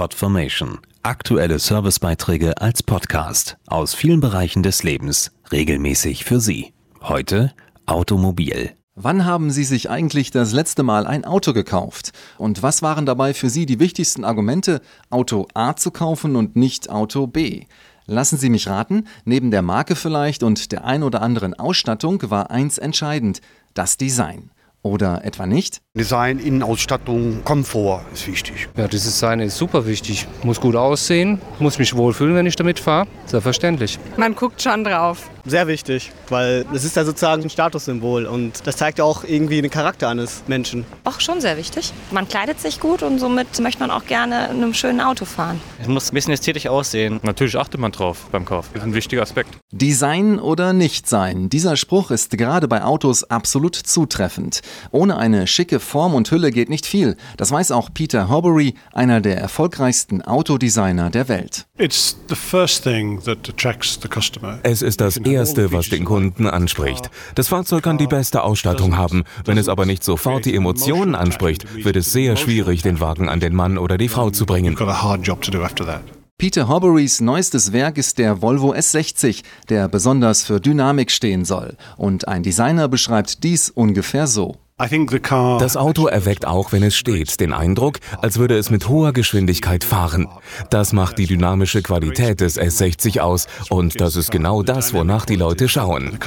Podformation. Aktuelle Servicebeiträge als Podcast aus vielen Bereichen des Lebens, regelmäßig für Sie. Heute Automobil. Wann haben Sie sich eigentlich das letzte Mal ein Auto gekauft? Und was waren dabei für Sie die wichtigsten Argumente, Auto A zu kaufen und nicht Auto B? Lassen Sie mich raten, neben der Marke vielleicht und der ein oder anderen Ausstattung war eins entscheidend, das Design. Oder etwa nicht? Design, Innenausstattung, Komfort ist wichtig. Ja, das Design ist super wichtig. Muss gut aussehen, muss mich wohlfühlen, wenn ich damit fahre. Selbstverständlich. Man guckt schon drauf. Sehr wichtig, weil es ist ja sozusagen ein Statussymbol und das zeigt ja auch irgendwie den Charakter eines Menschen. Auch schon sehr wichtig. Man kleidet sich gut und somit möchte man auch gerne in einem schönen Auto fahren. Es muss ein bisschen ästhetisch aussehen. Natürlich achtet man drauf beim Kauf. Das ist ein wichtiger Aspekt. Design oder nicht sein. Dieser Spruch ist gerade bei Autos absolut zutreffend. Ohne eine schicke Form und Hülle geht nicht viel. Das weiß auch Peter Horbury, einer der erfolgreichsten Autodesigner der Welt. Es ist das Erste, was den Kunden anspricht. Das Fahrzeug kann die beste Ausstattung haben. Wenn es aber nicht sofort die Emotionen anspricht, wird es sehr schwierig, den Wagen an den Mann oder die Frau zu bringen. Peter Horburys neuestes Werk ist der Volvo S60, der besonders für Dynamik stehen soll. Und ein Designer beschreibt dies ungefähr so. Das Auto erweckt auch, wenn es steht, den Eindruck, als würde es mit hoher Geschwindigkeit fahren. Das macht die dynamische Qualität des S60 aus und das ist genau das, wonach die Leute schauen.